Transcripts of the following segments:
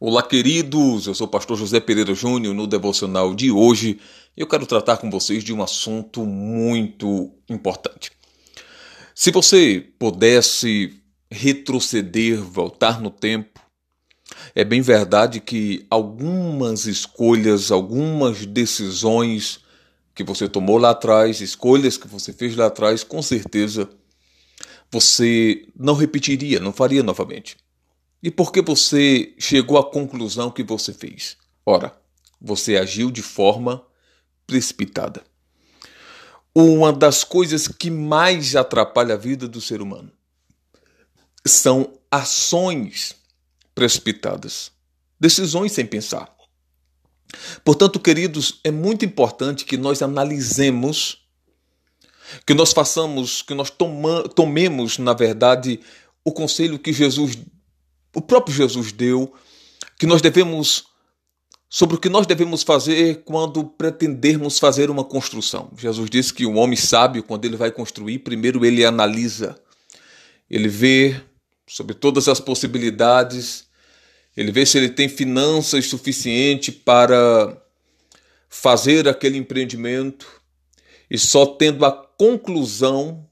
Olá, queridos. Eu sou o pastor José Pereira Júnior no devocional de hoje. Eu quero tratar com vocês de um assunto muito importante. Se você pudesse retroceder, voltar no tempo, é bem verdade que algumas escolhas, algumas decisões que você tomou lá atrás, escolhas que você fez lá atrás, com certeza você não repetiria, não faria novamente. E por que você chegou à conclusão que você fez? Ora, você agiu de forma precipitada. Uma das coisas que mais atrapalha a vida do ser humano são ações precipitadas, decisões sem pensar. Portanto, queridos, é muito importante que nós analisemos, que nós façamos, que nós toma, tomemos, na verdade, o conselho que Jesus o próprio Jesus deu, que nós devemos sobre o que nós devemos fazer quando pretendermos fazer uma construção. Jesus disse que o homem sábio, quando ele vai construir, primeiro ele analisa, ele vê sobre todas as possibilidades, ele vê se ele tem finanças suficientes para fazer aquele empreendimento e só tendo a conclusão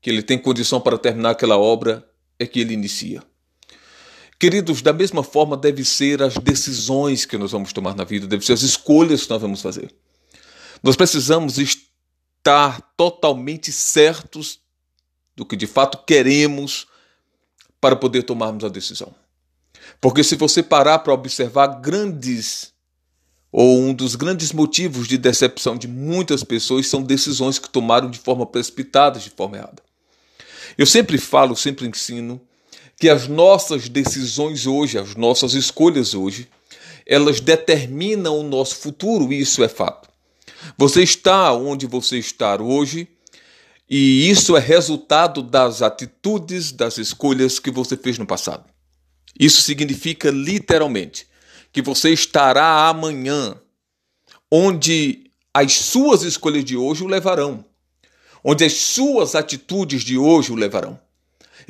que ele tem condição para terminar aquela obra é que ele inicia. Queridos, da mesma forma deve ser as decisões que nós vamos tomar na vida, deve ser as escolhas que nós vamos fazer. Nós precisamos estar totalmente certos do que de fato queremos para poder tomarmos a decisão. Porque se você parar para observar grandes ou um dos grandes motivos de decepção de muitas pessoas são decisões que tomaram de forma precipitada, de forma errada. Eu sempre falo, sempre ensino que as nossas decisões hoje, as nossas escolhas hoje, elas determinam o nosso futuro, e isso é fato. Você está onde você está hoje, e isso é resultado das atitudes, das escolhas que você fez no passado. Isso significa literalmente que você estará amanhã onde as suas escolhas de hoje o levarão, onde as suas atitudes de hoje o levarão.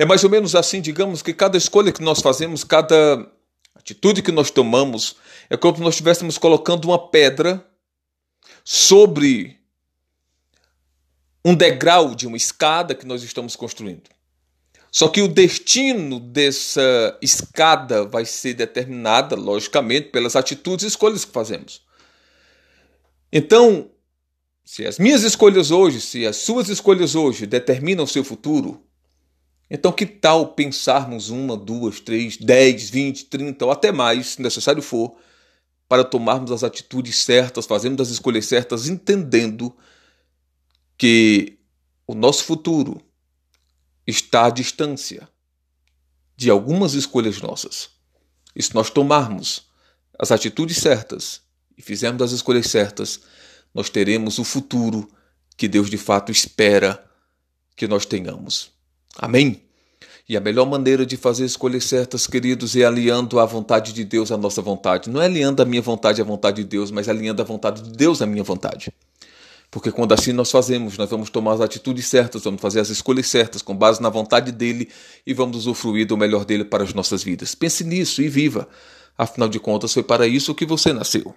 É mais ou menos assim, digamos que cada escolha que nós fazemos, cada atitude que nós tomamos, é como se nós estivéssemos colocando uma pedra sobre um degrau de uma escada que nós estamos construindo. Só que o destino dessa escada vai ser determinada, logicamente, pelas atitudes e escolhas que fazemos. Então, se as minhas escolhas hoje, se as suas escolhas hoje determinam o seu futuro, então, que tal pensarmos uma, duas, três, dez, vinte, trinta ou até mais, se necessário for, para tomarmos as atitudes certas, fazermos as escolhas certas, entendendo que o nosso futuro está à distância de algumas escolhas nossas. E se nós tomarmos as atitudes certas e fizermos as escolhas certas, nós teremos o futuro que Deus de fato espera que nós tenhamos. Amém? E a melhor maneira de fazer escolhas certas, queridos, é alinhando a vontade de Deus à nossa vontade. Não é alinhando a minha vontade à vontade de Deus, mas alinhando a vontade de Deus à minha vontade. Porque quando assim nós fazemos, nós vamos tomar as atitudes certas, vamos fazer as escolhas certas com base na vontade dele e vamos usufruir do melhor dele para as nossas vidas. Pense nisso e viva. Afinal de contas, foi para isso que você nasceu.